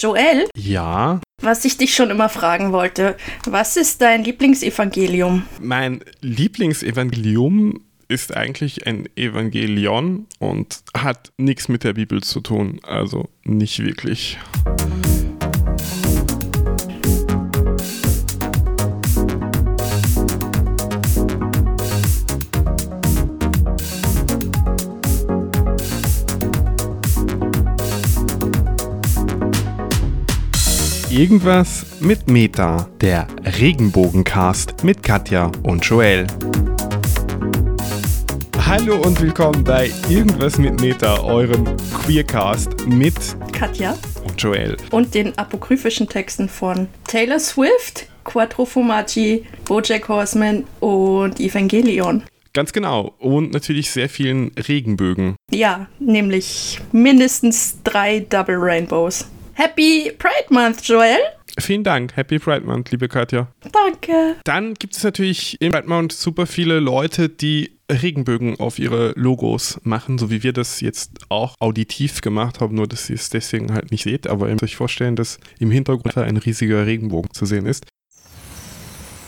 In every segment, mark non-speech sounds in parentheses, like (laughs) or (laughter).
Joel, Ja, was ich dich schon immer fragen wollte, was ist dein Lieblingsevangelium? mein Lieblingsevangelium ist eigentlich ein Evangelion und hat nichts mit der Bibel zu tun. Also nicht wirklich. Irgendwas mit Meta, der Regenbogencast mit Katja und Joel. Hallo und willkommen bei Irgendwas mit Meta, eurem Queercast mit Katja und Joel. und den apokryphischen Texten von Taylor Swift, Quattro Fumaggi, Bojack Horseman und Evangelion. Ganz genau. Und natürlich sehr vielen Regenbögen. Ja, nämlich mindestens drei Double Rainbows. Happy Pride Month, Joel. Vielen Dank. Happy Pride Month, liebe Katja. Danke. Dann gibt es natürlich im Pride Month super viele Leute, die Regenbögen auf ihre Logos machen, so wie wir das jetzt auch auditiv gemacht haben, nur dass ihr es deswegen halt nicht seht. Aber ihr müsst euch vorstellen, dass im Hintergrund ein riesiger Regenbogen zu sehen ist.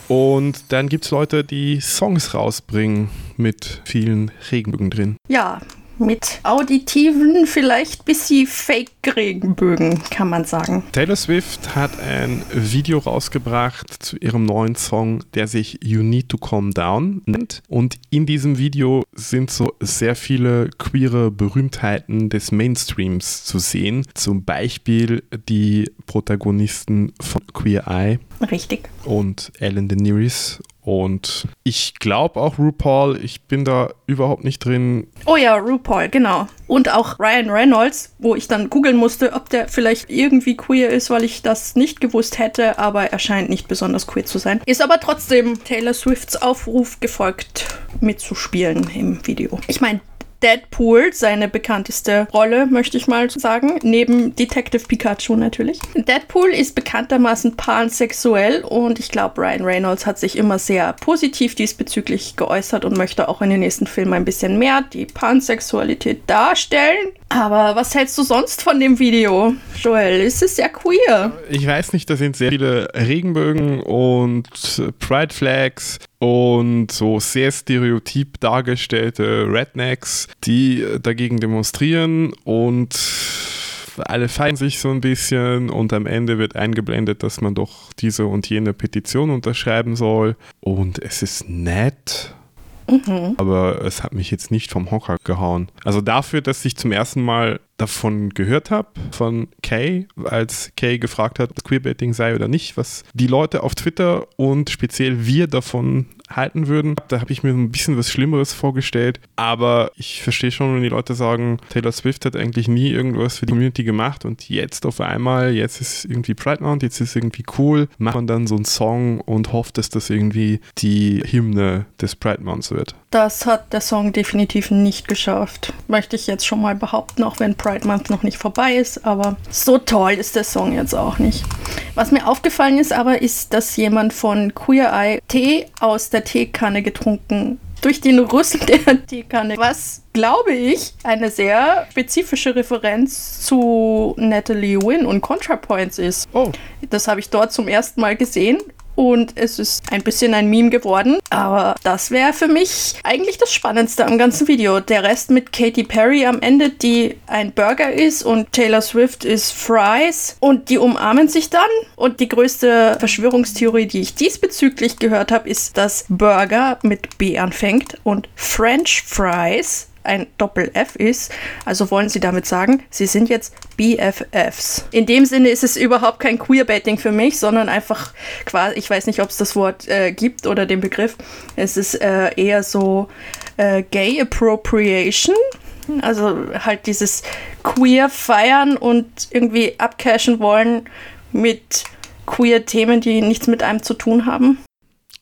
Und dann gibt es Leute, die Songs rausbringen mit vielen Regenbögen drin. Ja, mit auditiven, vielleicht bisschen Fake-Regenbögen, kann man sagen. Taylor Swift hat ein Video rausgebracht zu ihrem neuen Song, der sich You Need to Calm Down nennt. Und in diesem Video sind so sehr viele queere Berühmtheiten des Mainstreams zu sehen. Zum Beispiel die Protagonisten von Queer Eye Richtig. und Ellen DeNeres. Und ich glaube auch RuPaul, ich bin da überhaupt nicht drin. Oh ja, RuPaul, genau. Und auch Ryan Reynolds, wo ich dann googeln musste, ob der vielleicht irgendwie queer ist, weil ich das nicht gewusst hätte, aber er scheint nicht besonders queer zu sein. Ist aber trotzdem Taylor Swifts Aufruf gefolgt, mitzuspielen im Video. Ich meine, Deadpool, seine bekannteste Rolle, möchte ich mal sagen, neben Detective Pikachu natürlich. Deadpool ist bekanntermaßen pansexuell und ich glaube, Ryan Reynolds hat sich immer sehr positiv diesbezüglich geäußert und möchte auch in den nächsten Filmen ein bisschen mehr die Pansexualität darstellen. Aber was hältst du sonst von dem Video, Joel? Ist es sehr queer? Ich weiß nicht, da sind sehr viele Regenbögen und Pride Flags und so sehr stereotyp dargestellte Rednecks, die dagegen demonstrieren und alle feiern sich so ein bisschen und am Ende wird eingeblendet, dass man doch diese und jene Petition unterschreiben soll und es ist nett. Aber es hat mich jetzt nicht vom Hocker gehauen. Also dafür, dass ich zum ersten Mal davon gehört habe, von Kay, als Kay gefragt hat, ob Queerbaiting sei oder nicht, was die Leute auf Twitter und speziell wir davon halten würden. Da habe ich mir ein bisschen was Schlimmeres vorgestellt. Aber ich verstehe schon, wenn die Leute sagen, Taylor Swift hat eigentlich nie irgendwas für die Community gemacht und jetzt auf einmal, jetzt ist irgendwie Pride Month, jetzt ist irgendwie cool, macht man dann so einen Song und hofft, dass das irgendwie die Hymne des Pride Months wird. Das hat der Song definitiv nicht geschafft. Möchte ich jetzt schon mal behaupten, auch wenn Pride Month noch nicht vorbei ist. Aber so toll ist der Song jetzt auch nicht. Was mir aufgefallen ist aber, ist, dass jemand von Queer Eye Tee aus der Teekanne getrunken durch den Rüssel (laughs) der Teekanne. Was, glaube ich, eine sehr spezifische Referenz zu Natalie Wynn und ContraPoints ist. Oh, Das habe ich dort zum ersten Mal gesehen und es ist ein bisschen ein Meme geworden. Aber das wäre für mich eigentlich das Spannendste am ganzen Video. Der Rest mit Katy Perry am Ende, die ein Burger ist und Taylor Swift ist Fries und die umarmen sich dann. Und die größte Verschwörungstheorie, die ich diesbezüglich gehört habe, ist, dass Burger mit B anfängt und French Fries ein Doppel-F ist. Also wollen sie damit sagen, sie sind jetzt BFFs. In dem Sinne ist es überhaupt kein Queerbaiting für mich, sondern einfach quasi, ich weiß nicht, ob es das Wort äh, gibt oder den Begriff. Es ist äh, eher so äh, Gay Appropriation. Also halt dieses queer feiern und irgendwie abcashen wollen mit queer Themen, die nichts mit einem zu tun haben.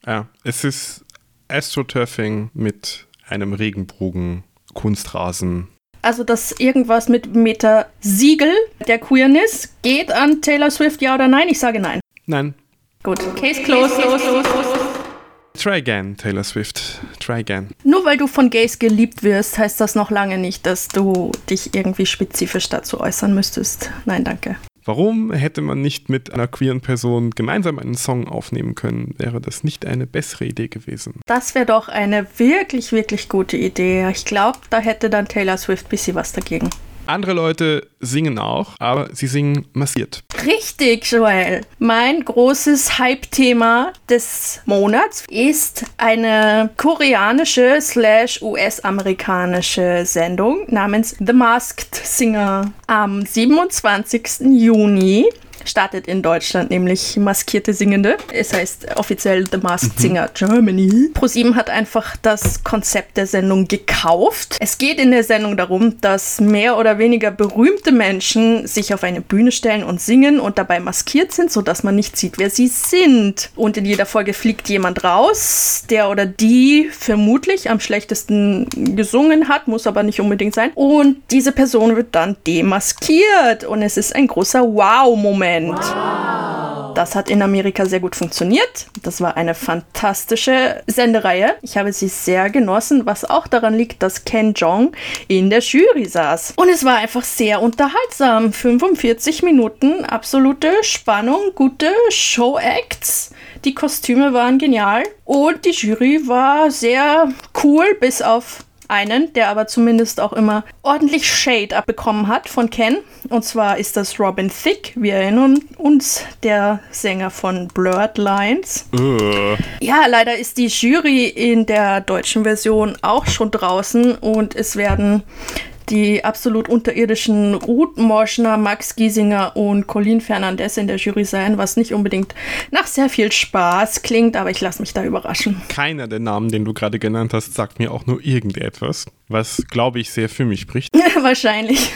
ja, es ist Astroturfing mit einem Regenbogen, Kunstrasen. Also, dass irgendwas mit Meta Siegel der Queerness geht an Taylor Swift, ja oder nein? Ich sage nein. Nein, Gut. Case closed. try again, Taylor Swift. Try again. Nur weil du von Gays geliebt wirst, heißt das noch lange nicht, dass du dich irgendwie spezifisch dazu äußern müsstest. Nein, danke. Warum hätte man nicht mit einer queeren Person gemeinsam einen Song aufnehmen können? Wäre das nicht eine bessere Idee gewesen? Das wäre doch eine wirklich, wirklich gute Idee. Ich glaube, da hätte dann Taylor Swift ein bisschen was dagegen. Andere Leute singen auch, aber sie singen massiert. Richtig, Joel. Mein großes Hype-Thema des Monats ist eine koreanische slash US-amerikanische Sendung namens The Masked Singer. Am 27. Juni startet in Deutschland, nämlich Maskierte Singende. Es heißt offiziell The Masked mhm. Singer Germany. ProSieben hat einfach das Konzept der Sendung gekauft. Es geht in der Sendung darum, dass mehr oder weniger berühmte Menschen sich auf eine Bühne stellen und singen und dabei maskiert sind, sodass man nicht sieht, wer sie sind. Und in jeder Folge fliegt jemand raus, der oder die vermutlich am schlechtesten gesungen hat, muss aber nicht unbedingt sein. Und diese Person wird dann demaskiert und es ist ein großer Wow-Moment. Wow. Das hat in Amerika sehr gut funktioniert. Das war eine fantastische Sendereihe. Ich habe sie sehr genossen, was auch daran liegt, dass Ken Jong in der Jury saß. Und es war einfach sehr unterhaltsam. 45 Minuten, absolute Spannung, gute Show-Acts. Die Kostüme waren genial und die Jury war sehr cool, bis auf einen, der aber zumindest auch immer ordentlich Shade abbekommen hat von Ken. Und zwar ist das Robin Thicke. Wir erinnern uns, der Sänger von Blurred Lines. Uh. Ja, leider ist die Jury in der deutschen Version auch schon draußen und es werden die absolut unterirdischen Ruth Morschner, Max Giesinger und Colin Fernandez in der Jury sein, was nicht unbedingt nach sehr viel Spaß klingt, aber ich lasse mich da überraschen. Keiner der Namen, den du gerade genannt hast, sagt mir auch nur irgendetwas, was, glaube ich, sehr für mich spricht. (laughs) Wahrscheinlich.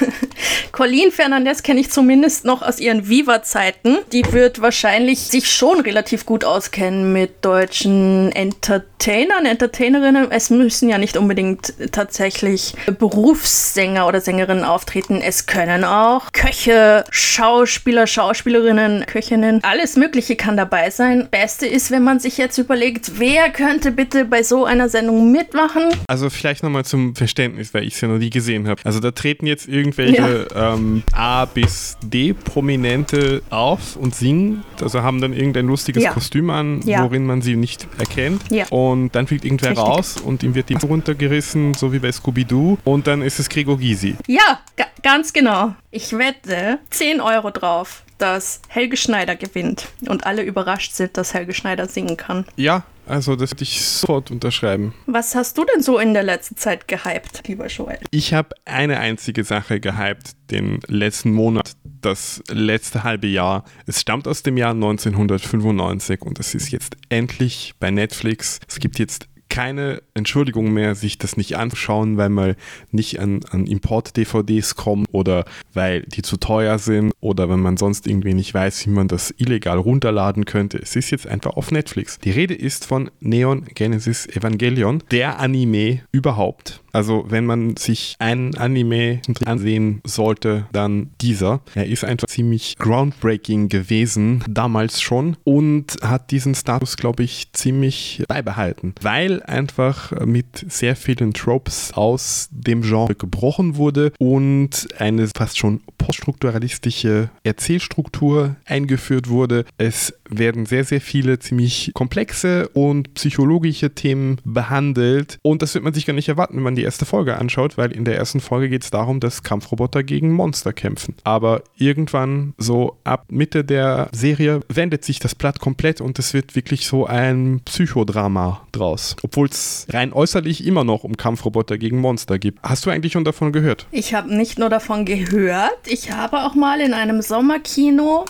Colleen Fernandez kenne ich zumindest noch aus ihren Viva-Zeiten. Die wird wahrscheinlich sich schon relativ gut auskennen mit deutschen Entertainern, Entertainerinnen. Es müssen ja nicht unbedingt tatsächlich Berufssänger oder Sängerinnen auftreten. Es können auch Köche, Schauspieler, Schauspielerinnen, Köchinnen, alles Mögliche kann dabei sein. Beste ist, wenn man sich jetzt überlegt, wer könnte bitte bei so einer Sendung mitmachen? Also vielleicht nochmal zum Verständnis, weil ich es ja noch nie gesehen habe. Also da treten jetzt irgendwelche ja ähm, A bis D Prominente auf und singen. Also haben dann irgendein lustiges ja. Kostüm an, ja. worin man sie nicht erkennt. Ja. Und dann fliegt irgendwer Richtig. raus und ihm wird die runtergerissen, so wie bei Scooby-Doo. Und dann ist es Gregor Gysi. Ja, ganz genau. Ich wette 10 Euro drauf, dass Helge Schneider gewinnt und alle überrascht sind, dass Helge Schneider singen kann. Ja, also das würde ich sofort unterschreiben. Was hast du denn so in der letzten Zeit gehypt, lieber Joel? Ich habe eine einzige Sache gehypt, den letzten Monat, das letzte halbe Jahr. Es stammt aus dem Jahr 1995 und es ist jetzt endlich bei Netflix. Es gibt jetzt keine Entschuldigung mehr, sich das nicht anzuschauen, weil man nicht an, an Import-DVDs kommt oder weil die zu teuer sind oder wenn man sonst irgendwie nicht weiß, wie man das illegal runterladen könnte. Es ist jetzt einfach auf Netflix. Die Rede ist von Neon Genesis Evangelion, der Anime überhaupt. Also wenn man sich einen Anime ansehen sollte, dann dieser. Er ist einfach ziemlich groundbreaking gewesen, damals schon, und hat diesen Status, glaube ich, ziemlich beibehalten, weil einfach mit sehr vielen Tropes aus dem Genre gebrochen wurde und eine fast schon poststrukturalistische Erzählstruktur eingeführt wurde. Es werden sehr, sehr viele ziemlich komplexe und psychologische Themen behandelt und das wird man sich gar nicht erwarten, wenn man die erste Folge anschaut, weil in der ersten Folge geht es darum, dass Kampfroboter gegen Monster kämpfen. Aber irgendwann so ab Mitte der Serie wendet sich das Blatt komplett und es wird wirklich so ein Psychodrama draus. Obwohl es rein äußerlich immer noch um Kampfroboter gegen Monster gibt. Hast du eigentlich schon davon gehört? Ich habe nicht nur davon gehört, ich habe auch mal in einem Sommerkino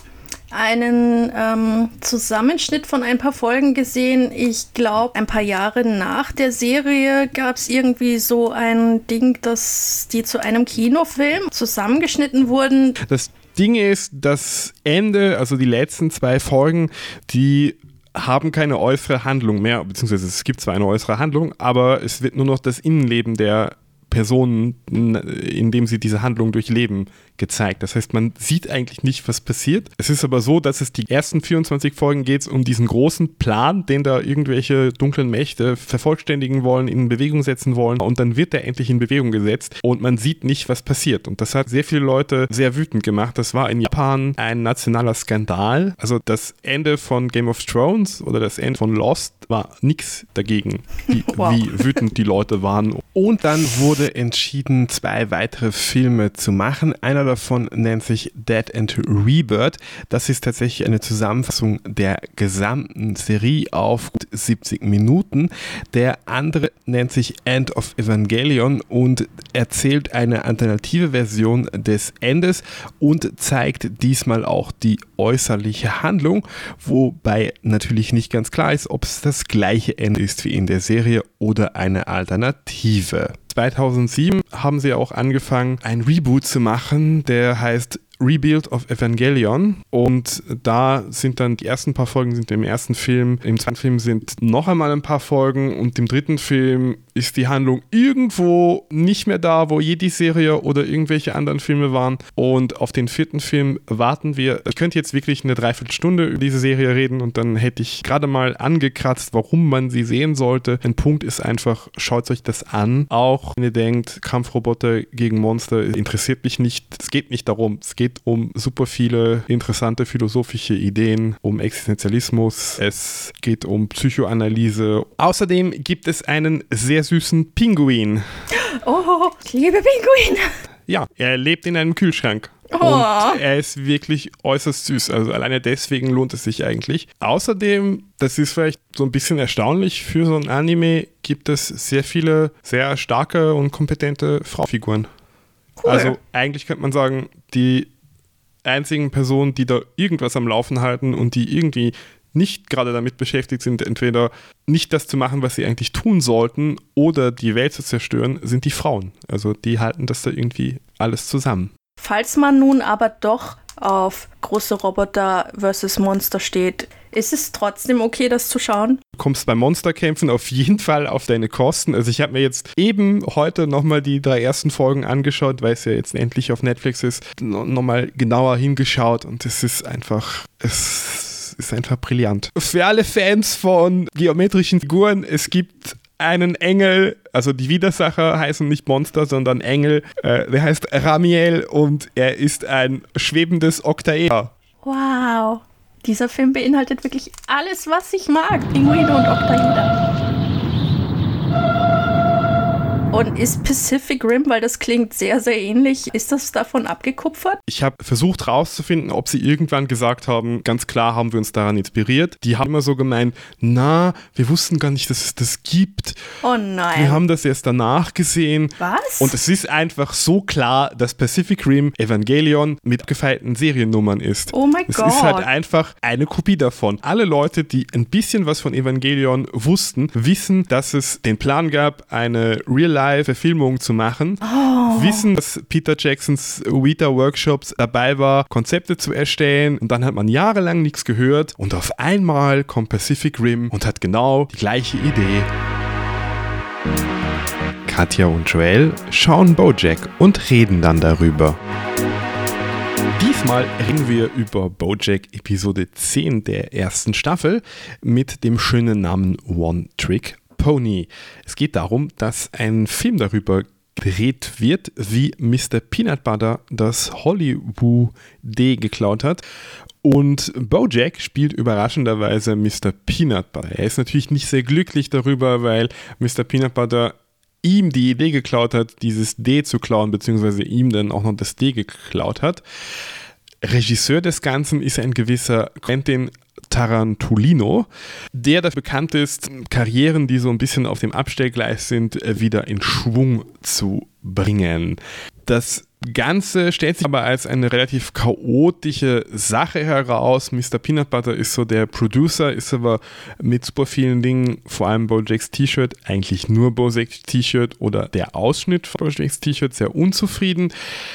einen ähm, Zusammenschnitt von ein paar Folgen gesehen. Ich glaube, ein paar Jahre nach der Serie gab es irgendwie so ein Ding, dass die zu einem Kinofilm zusammengeschnitten wurden. Das Ding ist, das Ende, also die letzten zwei Folgen, die haben keine äußere Handlung mehr, beziehungsweise es gibt zwar eine äußere Handlung, aber es wird nur noch das Innenleben der Personen, indem sie diese Handlung durchleben, gezeigt. Das heißt, man sieht eigentlich nicht, was passiert. Es ist aber so, dass es die ersten 24 Folgen geht um diesen großen Plan, den da irgendwelche dunklen Mächte vervollständigen wollen, in Bewegung setzen wollen und dann wird der endlich in Bewegung gesetzt und man sieht nicht, was passiert. Und das hat sehr viele Leute sehr wütend gemacht. Das war in Japan ein nationaler Skandal. Also das Ende von Game of Thrones oder das Ende von Lost war nichts dagegen, wie, (laughs) wow. wie wütend die Leute waren. Und dann wurde entschieden, zwei weitere Filme zu machen. Einer davon nennt sich Dead and Rebirth. Das ist tatsächlich eine Zusammenfassung der gesamten Serie auf 70 Minuten. Der andere nennt sich End of Evangelion und erzählt eine alternative Version des Endes und zeigt diesmal auch die äußerliche Handlung, wobei natürlich nicht ganz klar ist, ob es das gleiche Ende ist wie in der Serie oder eine Alternative. 2007 haben sie auch angefangen, ein Reboot zu machen, der heißt Rebuild of Evangelion. Und da sind dann die ersten paar Folgen sind im ersten Film, im zweiten Film sind noch einmal ein paar Folgen und im dritten Film ist die Handlung irgendwo nicht mehr da, wo je die Serie oder irgendwelche anderen Filme waren und auf den vierten Film warten wir. Ich könnte jetzt wirklich eine Dreiviertelstunde über diese Serie reden und dann hätte ich gerade mal angekratzt, warum man sie sehen sollte. Ein Punkt ist einfach, schaut euch das an. Auch wenn ihr denkt, Kampfroboter gegen Monster interessiert mich nicht. Es geht nicht darum. Es geht um super viele interessante philosophische Ideen, um Existenzialismus, es geht um Psychoanalyse. Außerdem gibt es einen sehr süßen Pinguin. Oh, ich liebe Pinguin. Ja, er lebt in einem Kühlschrank. Oh. Und er ist wirklich äußerst süß. Also alleine deswegen lohnt es sich eigentlich. Außerdem, das ist vielleicht so ein bisschen erstaunlich für so ein Anime, gibt es sehr viele sehr starke und kompetente Frauenfiguren. Cool. Also eigentlich könnte man sagen, die einzigen Personen, die da irgendwas am Laufen halten und die irgendwie nicht gerade damit beschäftigt sind, entweder nicht das zu machen, was sie eigentlich tun sollten, oder die Welt zu zerstören, sind die Frauen. Also die halten das da irgendwie alles zusammen. Falls man nun aber doch auf große Roboter versus Monster steht, ist es trotzdem okay, das zu schauen? Du kommst bei Monsterkämpfen auf jeden Fall auf deine Kosten. Also ich habe mir jetzt eben heute nochmal die drei ersten Folgen angeschaut, weil es ja jetzt endlich auf Netflix ist, nochmal genauer hingeschaut und es ist einfach, es ist einfach brillant. Für alle Fans von geometrischen Figuren, es gibt einen Engel, also die Widersacher heißen nicht Monster, sondern Engel. Äh, der heißt Ramiel und er ist ein schwebendes Oktaeder. Wow. Dieser Film beinhaltet wirklich alles, was ich mag. Pinguine und Octaeder. Und ist Pacific Rim, weil das klingt sehr, sehr ähnlich, ist das davon abgekupfert? Ich habe versucht herauszufinden, ob sie irgendwann gesagt haben, ganz klar haben wir uns daran inspiriert. Die haben immer so gemeint, na, wir wussten gar nicht, dass es das gibt. Oh nein. Wir haben das erst danach gesehen. Was? Und es ist einfach so klar, dass Pacific Rim Evangelion mit gefeilten Seriennummern ist. Oh mein Gott. Es ist halt einfach eine Kopie davon. Alle Leute, die ein bisschen was von Evangelion wussten, wissen, dass es den Plan gab, eine Real Real-Life-Verfilmung zu machen, oh. wissen, dass Peter Jacksons Weta-Workshops dabei war, Konzepte zu erstellen und dann hat man jahrelang nichts gehört und auf einmal kommt Pacific Rim und hat genau die gleiche Idee. Katja und Joel schauen Bojack und reden dann darüber. Diesmal reden wir über Bojack Episode 10 der ersten Staffel mit dem schönen Namen One Trick Pony. Es geht darum, dass ein Film darüber gedreht wird, wie Mr. Peanut Butter das Hollywood D geklaut hat. Und Bojack spielt überraschenderweise Mr. Peanut Butter. Er ist natürlich nicht sehr glücklich darüber, weil Mr. Peanut Butter ihm die Idee geklaut hat, dieses D zu klauen, beziehungsweise ihm dann auch noch das D geklaut hat. Regisseur des Ganzen ist ein gewisser Quentin Tarantulino, der dafür bekannt ist, Karrieren, die so ein bisschen auf dem Abstellgleis sind, äh, wieder in Schwung zu bringen. Das Ganze stellt sich aber als eine relativ chaotische Sache heraus. Mr. Peanut Butter ist so der Producer, ist aber mit super vielen Dingen, vor allem Bojacks T-Shirt, eigentlich nur Bojacks T-Shirt oder der Ausschnitt von Bojacks T-Shirt sehr unzufrieden.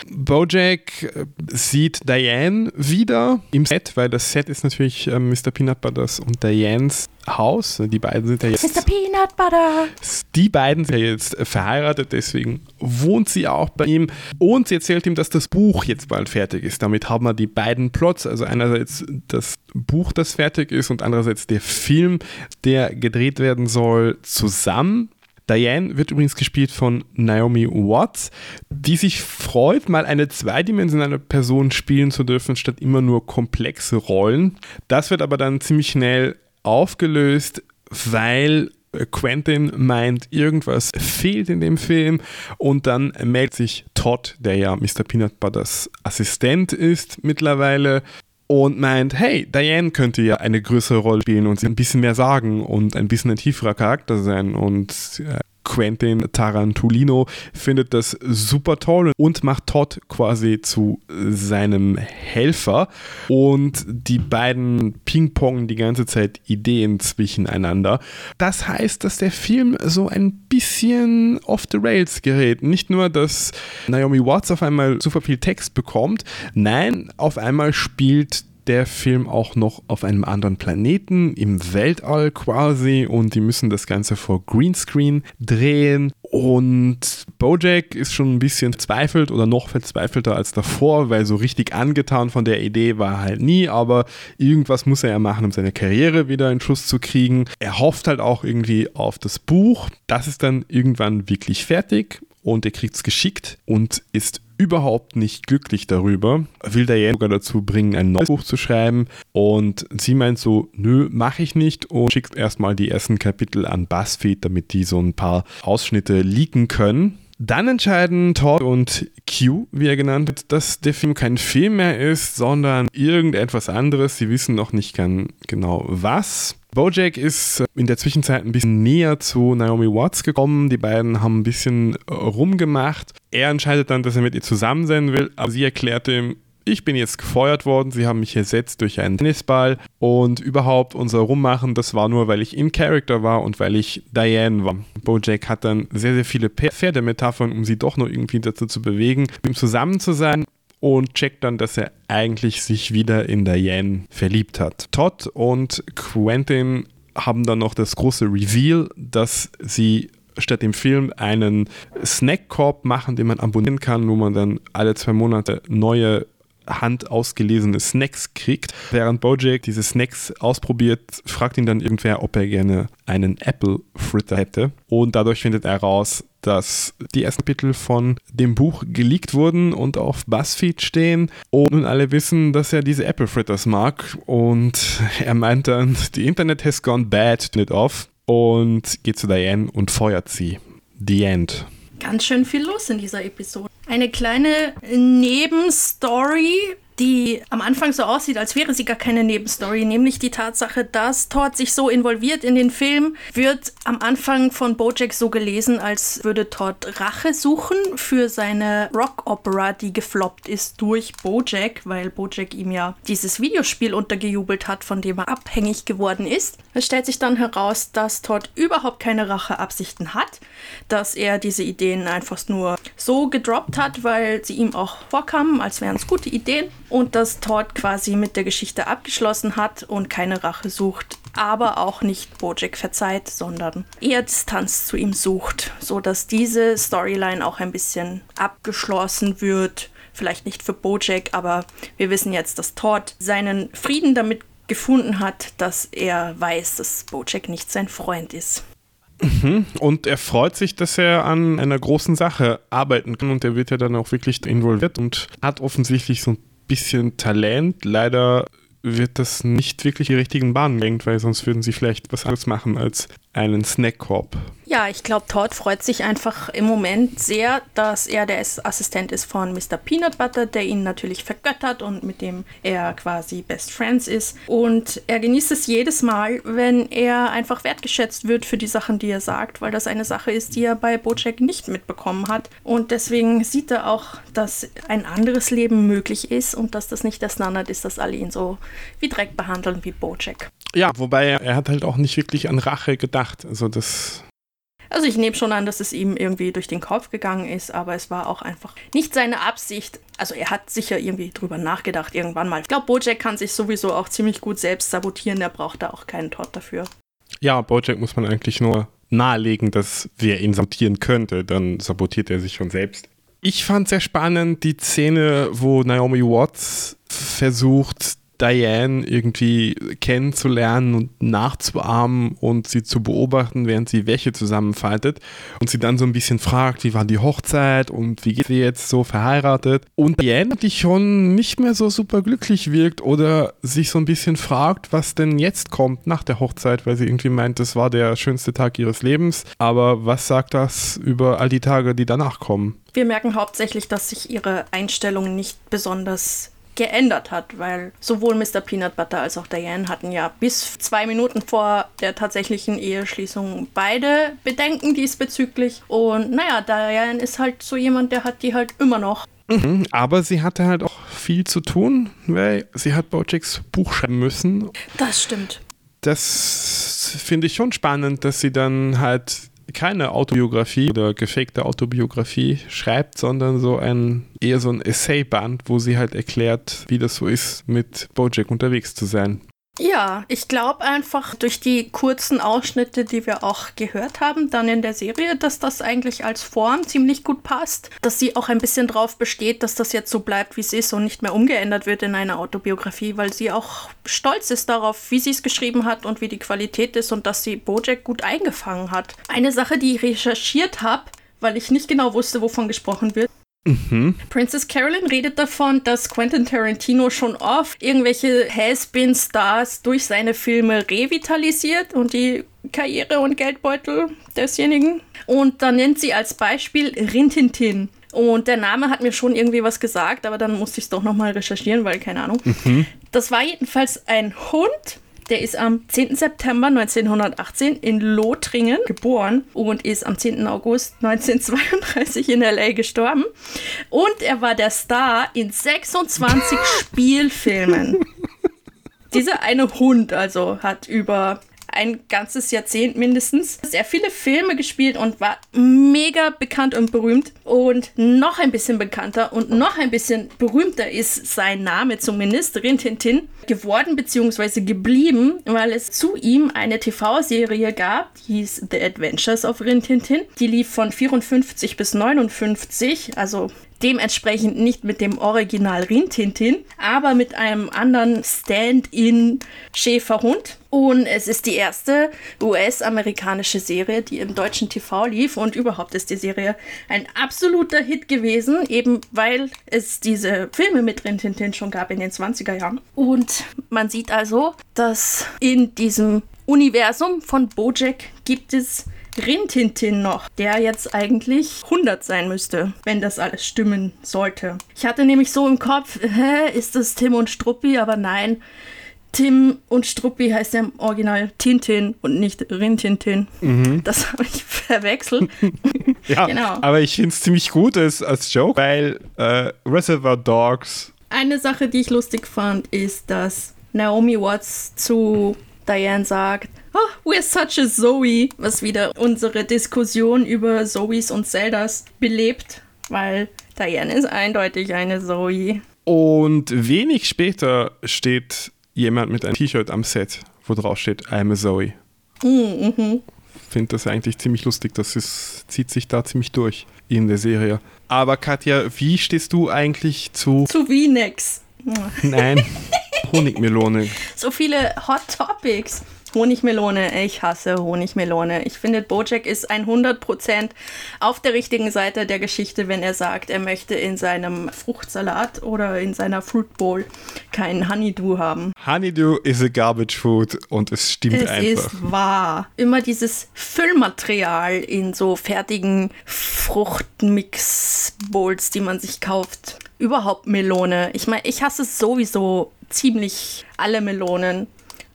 Bojack äh, sieht Diane wieder im Set, weil das Set ist natürlich äh, Mr. Peanut Butters und Dianes Haus. Die beiden sind ja jetzt. Mr. Peanut Butter! Die beiden sind ja jetzt verheiratet, deswegen wohnt sie auch bei ihm. Und sie erzählt ihm, dass das Buch jetzt bald fertig ist. Damit haben wir die beiden Plots. Also einerseits das Buch, das fertig ist, und andererseits der Film, der gedreht werden soll, zusammen. Diane wird übrigens gespielt von Naomi Watts, die sich freut, mal eine zweidimensionale Person spielen zu dürfen, statt immer nur komplexe Rollen. Das wird aber dann ziemlich schnell aufgelöst, weil Quentin meint, irgendwas fehlt in dem Film und dann meldet sich Todd, der ja Mr. Peanut Butters Assistent ist mittlerweile und meint, hey, Diane könnte ja eine größere Rolle spielen und ein bisschen mehr sagen und ein bisschen ein tieferer Charakter sein und äh, Quentin Tarantulino findet das super toll und macht Todd quasi zu seinem Helfer. Und die beiden ping-pongen die ganze Zeit Ideen zwischeneinander. Das heißt, dass der Film so ein bisschen off the rails gerät. Nicht nur, dass Naomi Watts auf einmal super viel Text bekommt, nein, auf einmal spielt der Film auch noch auf einem anderen Planeten, im Weltall quasi, und die müssen das Ganze vor Greenscreen drehen. Und Bojack ist schon ein bisschen verzweifelt oder noch verzweifelter als davor, weil so richtig angetan von der Idee war er halt nie, aber irgendwas muss er ja machen, um seine Karriere wieder in Schuss zu kriegen. Er hofft halt auch irgendwie auf das Buch. Das ist dann irgendwann wirklich fertig und er kriegt es geschickt und ist überhaupt nicht glücklich darüber, will Diane sogar dazu bringen, ein neues Buch zu schreiben und sie meint so, nö, mache ich nicht und schickt erstmal die ersten Kapitel an BuzzFeed, damit die so ein paar Ausschnitte leaken können. Dann entscheiden Todd und Q, wie er genannt wird, dass der Film kein Film mehr ist, sondern irgendetwas anderes. Sie wissen noch nicht ganz genau was. Bojack ist in der Zwischenzeit ein bisschen näher zu Naomi Watts gekommen. Die beiden haben ein bisschen rumgemacht. Er entscheidet dann, dass er mit ihr zusammen sein will, aber sie erklärt ihm, ich bin jetzt gefeuert worden, sie haben mich ersetzt durch einen Tennisball und überhaupt unser Rummachen, das war nur, weil ich in Character war und weil ich Diane war. Bojack hat dann sehr, sehr viele Pferdemetaphern, um sie doch noch irgendwie dazu zu bewegen, mit ihm zusammen zu sein und checkt dann, dass er eigentlich sich wieder in Diane verliebt hat. Todd und Quentin haben dann noch das große Reveal, dass sie statt dem Film einen Snackkorb machen, den man abonnieren kann, wo man dann alle zwei Monate neue handausgelesene Snacks kriegt. Während Bojack diese Snacks ausprobiert, fragt ihn dann irgendwer, ob er gerne einen Apple Fritter hätte. Und dadurch findet er raus, dass die ersten Kapitel von dem Buch geleakt wurden und auf BuzzFeed stehen. Und nun alle wissen, dass er diese Apple Fritters mag. Und er meint dann, die Internet has gone bad, nicht off. Und geht zu Diane und feuert sie. The End. Ganz schön viel los in dieser Episode. Eine kleine Nebenstory die am Anfang so aussieht, als wäre sie gar keine Nebenstory, nämlich die Tatsache, dass Todd sich so involviert in den Film, wird am Anfang von Bojack so gelesen, als würde Todd Rache suchen für seine Rock-Opera, die gefloppt ist durch Bojack, weil Bojack ihm ja dieses Videospiel untergejubelt hat, von dem er abhängig geworden ist. Es stellt sich dann heraus, dass Todd überhaupt keine Racheabsichten hat, dass er diese Ideen einfach nur so gedroppt hat, weil sie ihm auch vorkamen, als wären es gute Ideen und dass Todd quasi mit der Geschichte abgeschlossen hat und keine Rache sucht, aber auch nicht Bojack verzeiht, sondern eher Distanz zu ihm sucht, so dass diese Storyline auch ein bisschen abgeschlossen wird. Vielleicht nicht für Bojack, aber wir wissen jetzt, dass Todd seinen Frieden damit gefunden hat, dass er weiß, dass Bojack nicht sein Freund ist. Mhm. Und er freut sich, dass er an einer großen Sache arbeiten kann und er wird ja dann auch wirklich involviert und hat offensichtlich so ein bisschen Talent. Leider wird das nicht wirklich die richtigen Bahnen lenkt, weil sonst würden sie vielleicht was anderes machen, als einen Snackkorb. Ja, ich glaube, Todd freut sich einfach im Moment sehr, dass er der Assistent ist von Mr. Peanut Butter, der ihn natürlich vergöttert und mit dem er quasi Best Friends ist. Und er genießt es jedes Mal, wenn er einfach wertgeschätzt wird für die Sachen, die er sagt, weil das eine Sache ist, die er bei Bojack nicht mitbekommen hat. Und deswegen sieht er auch, dass ein anderes Leben möglich ist und dass das nicht der Standard ist, dass alle ihn so wie Dreck behandeln wie Bojack. Ja, wobei er, hat halt auch nicht wirklich an Rache gedacht. Also das also ich nehme schon an, dass es ihm irgendwie durch den Kopf gegangen ist, aber es war auch einfach nicht seine Absicht. Also er hat sicher irgendwie drüber nachgedacht irgendwann mal. Ich glaube, Bojack kann sich sowieso auch ziemlich gut selbst sabotieren, der braucht da auch keinen Todd dafür. Ja, Bojack muss man eigentlich nur nahelegen, dass wer ihn sabotieren könnte, dann sabotiert er sich schon selbst. Ich fand sehr spannend die Szene, wo Naomi Watts versucht, Diane irgendwie kennenzulernen und nachzuahmen und sie zu beobachten, während sie Wäsche zusammenfaltet und sie dann so ein bisschen fragt, wie war die Hochzeit und wie geht sie jetzt so verheiratet und Diane die schon nicht mehr so super glücklich wirkt oder sich so ein bisschen fragt, was denn jetzt kommt nach der Hochzeit, weil sie irgendwie meint, das war der schönste Tag ihres Lebens, aber was sagt das über all die Tage, die danach kommen? Wir merken hauptsächlich, dass sich ihre Einstellung nicht besonders geändert hat, weil sowohl Mr. Peanut Butter als auch Diane hatten ja bis zwei Minuten vor der tatsächlichen Eheschließung beide Bedenken diesbezüglich. Und naja, Diane ist halt so jemand, der hat die halt immer noch. Mhm, aber sie hatte halt auch viel zu tun, weil sie hat Bojacks Buch schreiben müssen. Das stimmt. Das finde ich schon spannend, dass sie dann halt keine Autobiografie oder gefakte Autobiografie schreibt, sondern so ein eher so ein Essayband, wo sie halt erklärt, wie das so ist, mit Bojack unterwegs zu sein. Ja, ich glaube einfach durch die kurzen Ausschnitte, die wir auch gehört haben, dann in der Serie, dass das eigentlich als Form ziemlich gut passt. Dass sie auch ein bisschen drauf besteht, dass das jetzt so bleibt, wie es ist und nicht mehr umgeändert wird in einer Autobiografie, weil sie auch stolz ist darauf, wie sie es geschrieben hat und wie die Qualität ist und dass sie Bojack gut eingefangen hat. Eine Sache, die ich recherchiert habe, weil ich nicht genau wusste, wovon gesprochen wird, Mhm. Princess Carolyn redet davon, dass Quentin Tarantino schon oft irgendwelche Has-Been-Stars durch seine Filme revitalisiert und die Karriere und Geldbeutel desjenigen. Und da nennt sie als Beispiel Rintintin. Und der Name hat mir schon irgendwie was gesagt, aber dann musste ich es doch nochmal recherchieren, weil keine Ahnung. Mhm. Das war jedenfalls ein Hund, der ist am 10. September 1918 in Lothringen geboren und ist am 10. August 1932 in LA gestorben. Und er war der Star in 26 (laughs) Spielfilmen. Dieser eine Hund also hat über ein ganzes Jahrzehnt mindestens sehr viele Filme gespielt und war mega bekannt und berühmt. Und noch ein bisschen bekannter und noch ein bisschen berühmter ist sein Name zumindest, Rintintin, geworden bzw. geblieben, weil es zu ihm eine TV-Serie gab, die hieß The Adventures of Rintintin. Die lief von 54 bis 59, also dementsprechend nicht mit dem Original Rintintin, aber mit einem anderen Stand-in Schäferhund. Und es ist die erste US-amerikanische Serie, die im deutschen TV lief. Und überhaupt ist die Serie ein absoluter Hit gewesen, eben weil es diese Filme mit Rintintin schon gab in den 20er Jahren. Und man sieht also, dass in diesem Universum von Bojack gibt es Rintintin noch, der jetzt eigentlich 100 sein müsste, wenn das alles stimmen sollte. Ich hatte nämlich so im Kopf, hä, ist das Tim und Struppi? Aber nein, Tim und Struppi heißt ja im Original Tintin und nicht Rintintin. Mhm. Das (laughs) habe ich verwechselt. (laughs) ja, genau. aber ich finde es ziemlich gut als, als Joke, weil äh, Reservoir Dogs. Eine Sache, die ich lustig fand, ist, dass Naomi Watts zu Diane sagt, oh, we're such a Zoe, was wieder unsere Diskussion über Zoes und Zeldas belebt, weil Diane ist eindeutig eine Zoe. Und wenig später steht jemand mit einem T-Shirt am Set, wo drauf steht, I'm a Zoe. Mhm. mhm. Finde das eigentlich ziemlich lustig, das ist, zieht sich da ziemlich durch in der Serie. Aber Katja, wie stehst du eigentlich zu... Zu V-Necks. Nein, (laughs) Honigmelone. So viele Hot Topics. Honigmelone. Ich hasse Honigmelone. Ich finde, Bojack ist 100% auf der richtigen Seite der Geschichte, wenn er sagt, er möchte in seinem Fruchtsalat oder in seiner Fruit Bowl kein Honeydew haben. Honeydew is a garbage food und es stimmt es einfach. Es ist wahr. Immer dieses Füllmaterial in so fertigen Fruchtmix-Bowls, die man sich kauft. Überhaupt Melone. Ich meine, ich hasse sowieso ziemlich alle Melonen.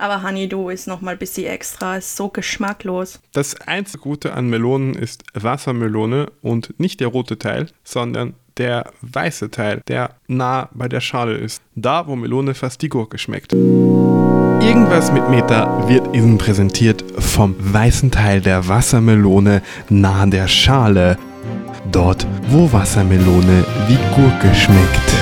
Aber Honeydew ist nochmal ein bisschen extra, ist so geschmacklos. Das einzige Gute an Melonen ist Wassermelone und nicht der rote Teil, sondern der weiße Teil, der nah bei der Schale ist. Da, wo Melone fast die Gurke schmeckt. Irgendwas mit Meter wird Ihnen präsentiert vom weißen Teil der Wassermelone nah der Schale. Dort, wo Wassermelone wie Gurke schmeckt. (laughs)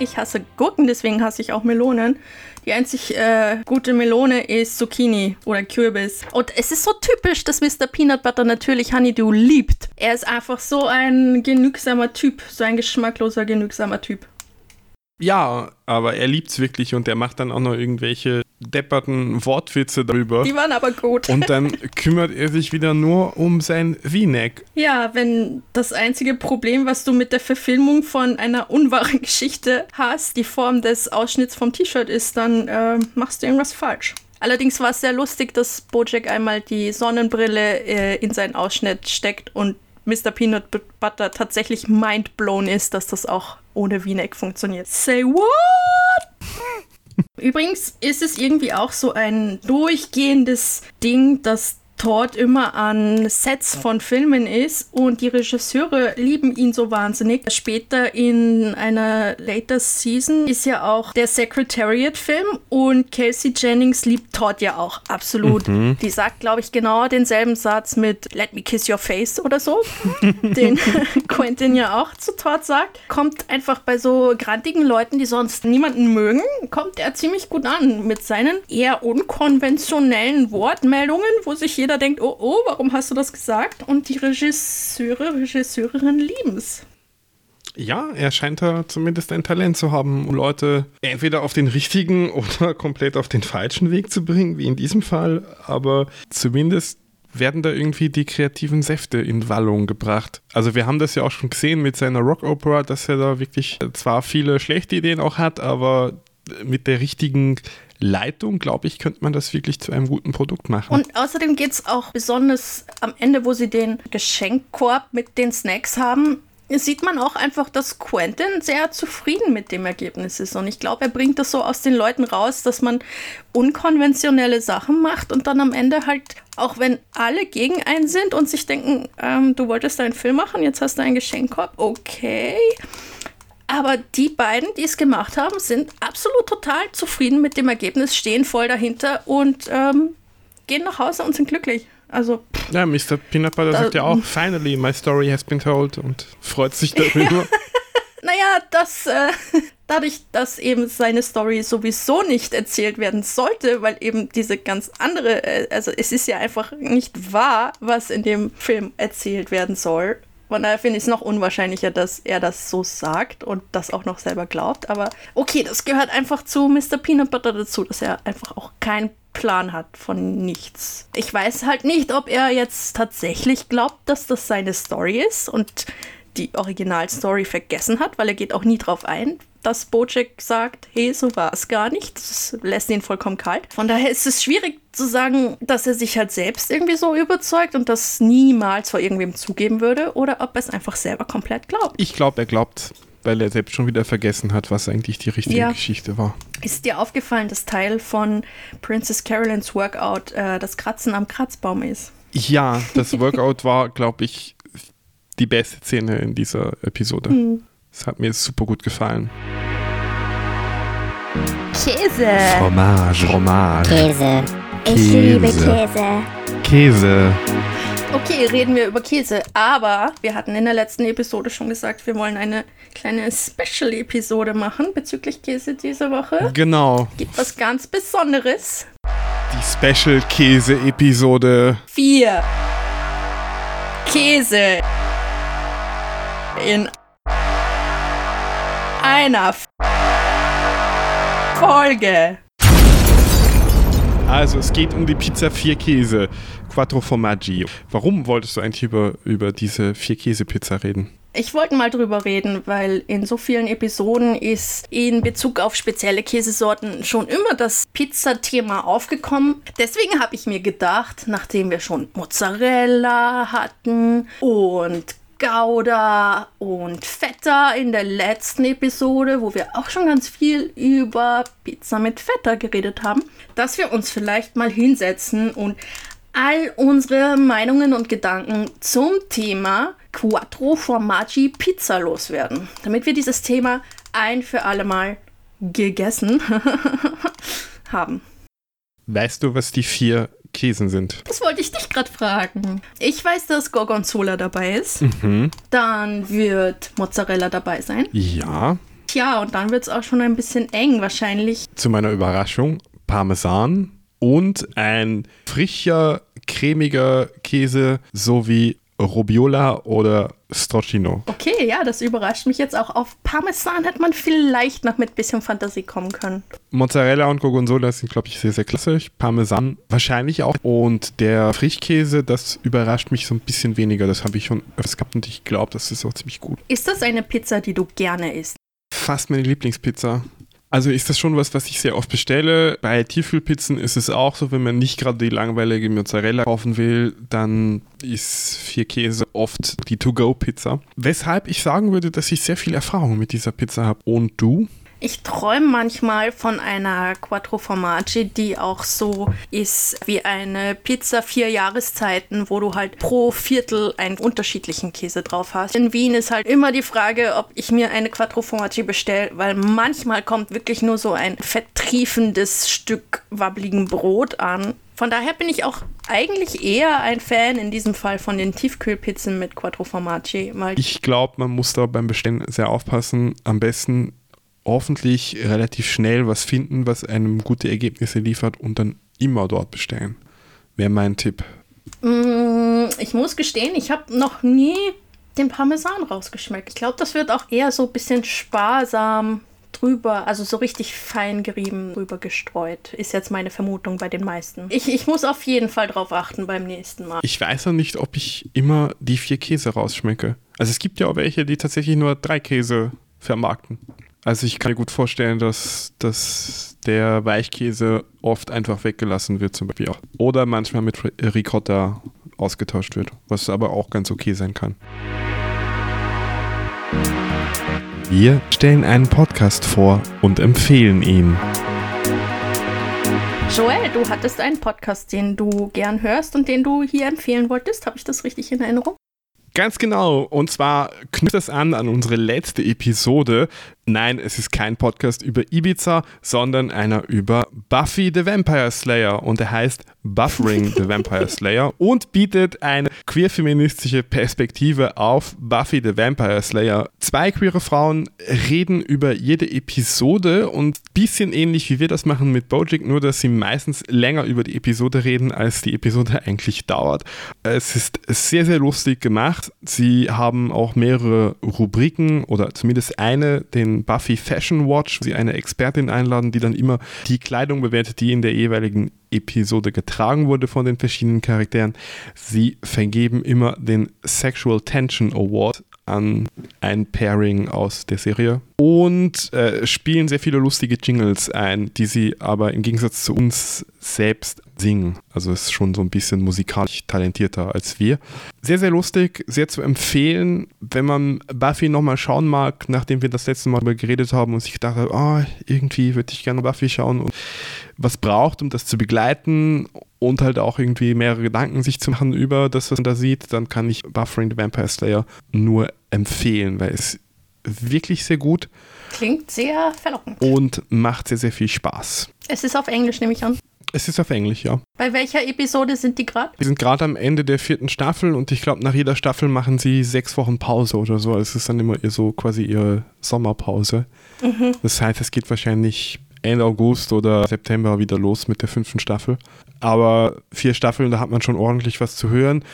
Ich hasse Gurken, deswegen hasse ich auch Melonen. Die einzig äh, gute Melone ist Zucchini oder Kürbis. Und es ist so typisch, dass Mr. Peanut Butter natürlich Honeydew liebt. Er ist einfach so ein genügsamer Typ, so ein geschmackloser, genügsamer Typ. Ja, aber er liebt's wirklich und er macht dann auch noch irgendwelche depperten Wortwitze darüber. Die waren aber gut. Und dann (laughs) kümmert er sich wieder nur um sein V-Neck. Ja, wenn das einzige Problem, was du mit der Verfilmung von einer unwahren Geschichte hast, die Form des Ausschnitts vom T-Shirt ist, dann äh, machst du irgendwas falsch. Allerdings war es sehr lustig, dass Bojack einmal die Sonnenbrille äh, in seinen Ausschnitt steckt und Mr. Peanut Butter tatsächlich mindblown ist, dass das auch ohne V-Neck funktioniert. Say what? Übrigens ist es irgendwie auch so ein durchgehendes Ding, dass Todd immer an Sets von Filmen ist und die Regisseure lieben ihn so wahnsinnig. Später in einer later Season ist ja auch der Secretariat-Film und Kelsey Jennings liebt Todd ja auch absolut. Mhm. Die sagt, glaube ich, genau denselben Satz mit Let me kiss your face oder so, (laughs) den (laughs) Quentin ja auch zu Todd sagt. Kommt einfach bei so grantigen Leuten, die sonst niemanden mögen, kommt er ziemlich gut an mit seinen eher unkonventionellen Wortmeldungen, wo sich jeder jeder denkt, oh, oh, warum hast du das gesagt? Und die Regisseure, Regisseurinnen lieben es. Ja, er scheint da zumindest ein Talent zu haben, um Leute entweder auf den richtigen (laughs) oder komplett auf den falschen Weg zu bringen, wie in diesem Fall. Aber zumindest werden da irgendwie die kreativen Säfte in Wallung gebracht. Also wir haben das ja auch schon gesehen mit seiner Rock Opera, dass er da wirklich zwar viele schlechte Ideen auch hat, aber mit der richtigen Leitung, glaube ich, könnte man das wirklich zu einem guten Produkt machen. Und außerdem geht es auch besonders am Ende, wo sie den Geschenkkorb mit den Snacks haben, sieht man auch einfach, dass Quentin sehr zufrieden mit dem Ergebnis ist. Und ich glaube, er bringt das so aus den Leuten raus, dass man unkonventionelle Sachen macht und dann am Ende halt, auch wenn alle gegen einen sind und sich denken, ähm, du wolltest einen Film machen, jetzt hast du einen Geschenkkorb, okay. Aber die beiden, die es gemacht haben, sind absolut total zufrieden mit dem Ergebnis, stehen voll dahinter und ähm, gehen nach Hause und sind glücklich. Also, ja, Mr. Peanut Butter sagt ja auch, (laughs) finally, my story has been told und freut sich darüber. naja, das, äh, (laughs) dadurch, dass eben seine Story sowieso nicht erzählt werden sollte, weil eben diese ganz andere, äh, also es ist ja einfach nicht wahr, was in dem Film erzählt werden soll. Von daher finde ich es noch unwahrscheinlicher, dass er das so sagt und das auch noch selber glaubt. Aber okay, das gehört einfach zu Mr. Peanut Butter dazu, dass er einfach auch keinen Plan hat von nichts. Ich weiß halt nicht, ob er jetzt tatsächlich glaubt, dass das seine Story ist und die Originalstory vergessen hat, weil er geht auch nie drauf ein, dass Bojack sagt, hey, so war es gar nicht. Das lässt ihn vollkommen kalt. Von daher ist es schwierig zu sagen, dass er sich halt selbst irgendwie so überzeugt und das niemals vor irgendwem zugeben würde oder ob er es einfach selber komplett glaubt. Ich glaube, er glaubt, weil er selbst schon wieder vergessen hat, was eigentlich die richtige ja. Geschichte war. Ist dir aufgefallen, dass Teil von Princess Carolyns Workout äh, das Kratzen am Kratzbaum ist? Ja, das Workout war, glaube ich, die beste Szene in dieser Episode. Hm. Das hat mir super gut gefallen. Käse. Fromage. Fromage. Käse. Ich Käse. liebe Käse. Käse. Okay, reden wir über Käse. Aber wir hatten in der letzten Episode schon gesagt, wir wollen eine kleine Special-Episode machen bezüglich Käse diese Woche. Genau. Gibt was ganz Besonderes. Die Special-Käse-Episode. Vier. Käse. In einer Folge. Also es geht um die Pizza vier Käse, Quattro Formaggi. Warum wolltest du eigentlich über, über diese vier Käse Pizza reden? Ich wollte mal drüber reden, weil in so vielen Episoden ist in Bezug auf spezielle Käsesorten schon immer das Pizzathema aufgekommen. Deswegen habe ich mir gedacht, nachdem wir schon Mozzarella hatten und Gouda und Feta in der letzten Episode, wo wir auch schon ganz viel über Pizza mit Feta geredet haben, dass wir uns vielleicht mal hinsetzen und all unsere Meinungen und Gedanken zum Thema Quattro Formaggi Pizza loswerden, damit wir dieses Thema ein für alle Mal gegessen (laughs) haben. Weißt du, was die vier Käsen sind? Das wollte ich dich gerade fragen. Ich weiß, dass Gorgonzola dabei ist. Mhm. Dann wird Mozzarella dabei sein. Ja. Tja, und dann wird es auch schon ein bisschen eng wahrscheinlich. Zu meiner Überraschung Parmesan und ein frischer, cremiger Käse sowie Robiola oder Stracchino. Okay, ja, das überrascht mich jetzt auch. Auf Parmesan hätte man vielleicht noch mit bisschen Fantasie kommen können. Mozzarella und Gorgonzola sind, glaube ich, sehr, sehr klassisch. Parmesan wahrscheinlich auch. Und der Frischkäse, das überrascht mich so ein bisschen weniger. Das habe ich schon öfters gehabt und ich glaube, das ist auch ziemlich gut. Ist das eine Pizza, die du gerne isst? Fast meine Lieblingspizza. Also ist das schon was, was ich sehr oft bestelle. Bei Tiefkühlpizzen ist es auch so, wenn man nicht gerade die langweilige Mozzarella kaufen will, dann ist vier Käse oft die To-Go-Pizza. Weshalb ich sagen würde, dass ich sehr viel Erfahrung mit dieser Pizza habe. Und du? Ich träume manchmal von einer Quattro Formaggi, die auch so ist wie eine Pizza vier Jahreszeiten, wo du halt pro Viertel einen unterschiedlichen Käse drauf hast. In Wien ist halt immer die Frage, ob ich mir eine Quattro Formaggi bestelle, weil manchmal kommt wirklich nur so ein vertriefendes Stück wabbligen Brot an. Von daher bin ich auch eigentlich eher ein Fan in diesem Fall von den Tiefkühlpizzen mit Quattro Formaggi. Ich glaube, man muss da beim Bestellen sehr aufpassen. Am besten hoffentlich relativ schnell was finden, was einem gute Ergebnisse liefert und dann immer dort bestellen. Wäre mein Tipp. Mm, Ich muss gestehen, ich habe noch nie den Parmesan rausgeschmeckt. Ich glaube, das wird auch eher so ein bisschen sparsam drüber, also so richtig fein gerieben drüber gestreut. Ist jetzt meine Vermutung bei den meisten. Ich, ich muss auf jeden Fall drauf achten beim nächsten Mal. Ich weiß auch nicht, ob ich immer die vier Käse rausschmecke. Also es gibt ja auch welche, die tatsächlich nur drei Käse vermarkten. Also ich kann mir gut vorstellen, dass, dass der Weichkäse oft einfach weggelassen wird zum Beispiel auch. Oder manchmal mit Ricotta ausgetauscht wird, was aber auch ganz okay sein kann. Wir stellen einen Podcast vor und empfehlen ihn. Joel, du hattest einen Podcast, den du gern hörst und den du hier empfehlen wolltest. Habe ich das richtig in Erinnerung? Ganz genau. Und zwar knüpft das an an unsere letzte Episode. Nein, es ist kein Podcast über Ibiza, sondern einer über Buffy the Vampire Slayer. Und er heißt Buffering the Vampire (laughs) Slayer und bietet eine queer-feministische Perspektive auf Buffy the Vampire Slayer. Zwei queere Frauen reden über jede Episode und bisschen ähnlich wie wir das machen mit Bojack, nur dass sie meistens länger über die Episode reden, als die Episode eigentlich dauert. Es ist sehr, sehr lustig gemacht. Sie haben auch mehrere Rubriken oder zumindest eine, den Buffy Fashion Watch, wo sie eine Expertin einladen, die dann immer die Kleidung bewertet, die in der jeweiligen Episode getragen wurde von den verschiedenen Charakteren. Sie vergeben immer den Sexual Tension Award an ein Pairing aus der Serie und äh, spielen sehr viele lustige Jingles ein, die sie aber im Gegensatz zu uns selbst singen. Also ist schon so ein bisschen musikalisch talentierter als wir. Sehr, sehr lustig, sehr zu empfehlen, wenn man Buffy nochmal schauen mag, nachdem wir das letzte Mal darüber geredet haben und sich gedacht hat, oh, irgendwie würde ich gerne Buffy schauen und was braucht, um das zu begleiten und halt auch irgendwie mehrere Gedanken sich zu machen über das, was man da sieht, dann kann ich Buffering the Vampire Slayer nur empfehlen, weil es wirklich sehr gut Klingt sehr verlockend. und macht sehr, sehr viel Spaß. Es ist auf Englisch, nehme ich an. Es ist auf Englisch, ja. Bei welcher Episode sind die gerade? Wir sind gerade am Ende der vierten Staffel und ich glaube, nach jeder Staffel machen sie sechs Wochen Pause oder so. Es ist dann immer ihr so quasi ihre Sommerpause. Das heißt, es geht wahrscheinlich Ende August oder September wieder los mit der fünften Staffel. Aber vier Staffeln, da hat man schon ordentlich was zu hören.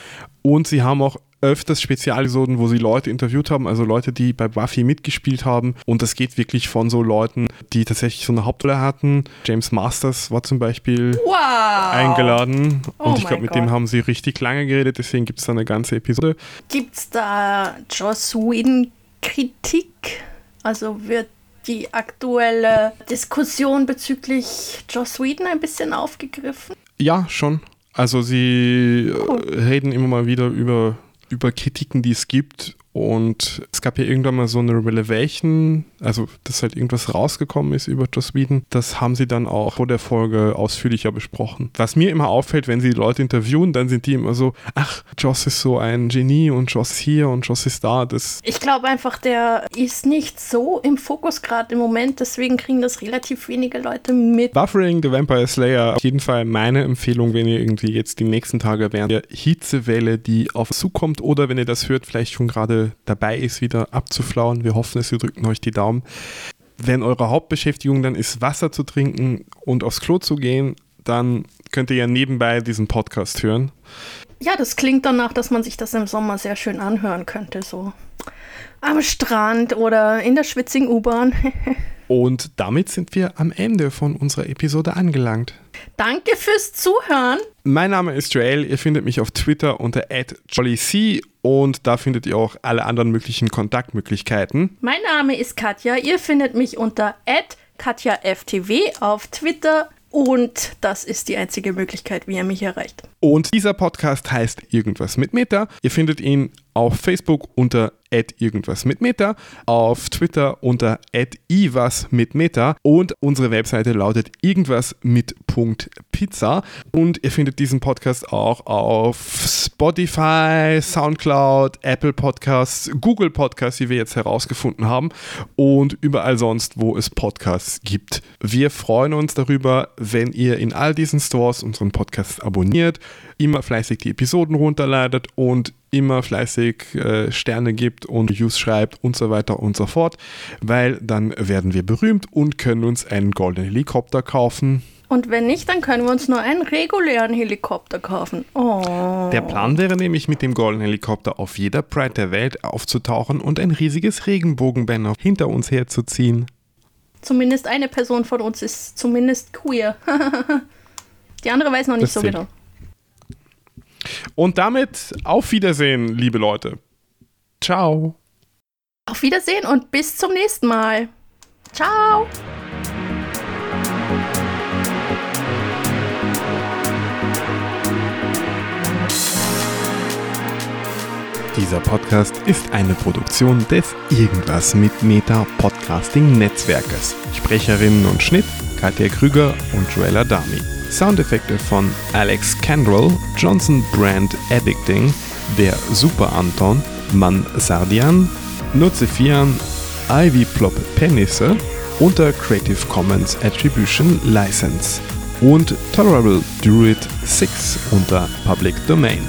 Und sie haben auch öfters Spezialepisoden, wo sie Leute interviewt haben, also Leute, die bei Buffy mitgespielt haben. Und das geht wirklich von so Leuten, die tatsächlich so eine Hauptrolle hatten. James Masters war zum Beispiel Wow. eingeladen. Oh und ich glaube, mit dem haben sie richtig lange geredet, deswegen gibt es da eine ganze Episode. Gibt's da Joss Whedon Kritik? Also wird die aktuelle Diskussion bezüglich Joss Whedon ein bisschen aufgegriffen? Ja, schon. Also sie Cool. äh, reden immer mal wieder über, über Kritiken, die es gibt. Und es gab ja irgendwann mal so eine Revelation, also dass halt irgendwas rausgekommen ist über Joss Whedon. Das haben sie dann auch vor der Folge ausführlicher besprochen. Was mir immer auffällt, wenn sie die Leute interviewen, dann sind die immer so, ach, Joss ist so ein Genie und Joss hier und Joss ist da. Das Ich glaube einfach, der ist nicht so im Fokus gerade im Moment, deswegen kriegen das relativ wenige Leute mit. Buffering the Vampire Slayer, auf jeden Fall meine Empfehlung, wenn ihr irgendwie jetzt die nächsten Tage während der Hitzewelle, die auf zukommt, oder wenn ihr das hört, vielleicht schon gerade dabei ist, wieder abzuflauen. Wir hoffen es, wir drücken euch die Daumen. Wenn eure Hauptbeschäftigung dann ist, Wasser zu trinken und aufs Klo zu gehen, dann könnt ihr ja nebenbei diesen Podcast hören. Ja, das klingt danach, dass man sich das im Sommer sehr schön anhören könnte, so am Strand oder in der schwitzigen U-Bahn. (laughs) Und damit sind wir am Ende von unserer Episode angelangt. Danke fürs Zuhören. Mein Name ist Joel, ihr findet mich auf Twitter unter @jollyc und da findet ihr auch alle anderen möglichen Kontaktmöglichkeiten. Mein Name ist Katja. Ihr findet mich unter katjaftw auf Twitter und das ist die einzige Möglichkeit, wie ihr mich erreicht. Und dieser Podcast heißt Irgendwas mit Meta. Ihr findet ihn auf Facebook unter irgendwas mit Meta, auf Twitter unter @iwas mit Meta und unsere Webseite lautet irgendwas mit Punkt Pizza und ihr findet diesen Podcast auch auf Spotify, Soundcloud, Apple Podcasts, Google Podcasts, wie wir jetzt herausgefunden haben und überall sonst, wo es Podcasts gibt. Wir freuen uns darüber, wenn ihr in all diesen Stores unseren Podcast abonniert, immer fleißig die Episoden runterladet und immer fleißig äh, Sterne gibt und Reviews schreibt und so weiter und so fort, weil dann werden wir berühmt und können uns einen goldenen Helikopter kaufen. Und wenn nicht, dann können wir uns nur einen regulären Helikopter kaufen. Oh. Der Plan wäre nämlich, mit dem goldenen Helikopter auf jeder Pride der Welt aufzutauchen und ein riesiges Regenbogenbanner hinter uns herzuziehen. Zumindest eine Person von uns ist zumindest queer. (laughs) Die andere weiß noch nicht Das so genau. Und damit auf Wiedersehen, liebe Leute. Ciao. Auf Wiedersehen und bis zum nächsten Mal. Ciao. Dieser Podcast ist eine Produktion des Irgendwas mit Meta Podcasting Netzwerkes. Sprecherinnen und Schnitt Katja Krüger und Joella Dami. Soundeffekte von Alex Candrell, Johnson Brand Editing, der Super Anton, Man Sardian, Nuzifian, Ivy Plop Penisse unter Creative Commons Attribution License und Tolerable Druid 6 unter Public Domain.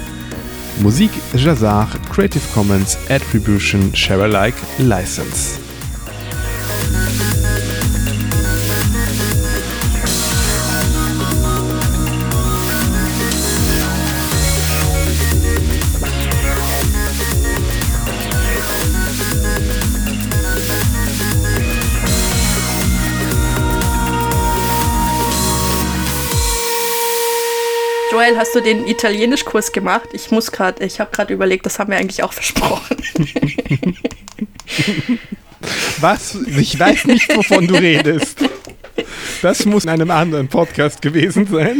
Musik Jazar Creative Commons Attribution Share-alike License. Joel, hast du den Italienischkurs gemacht? Ich muss gerade, ich habe gerade überlegt, das haben wir eigentlich auch versprochen. (laughs) Was? Ich weiß nicht, wovon du redest. Das muss in einem anderen Podcast gewesen sein.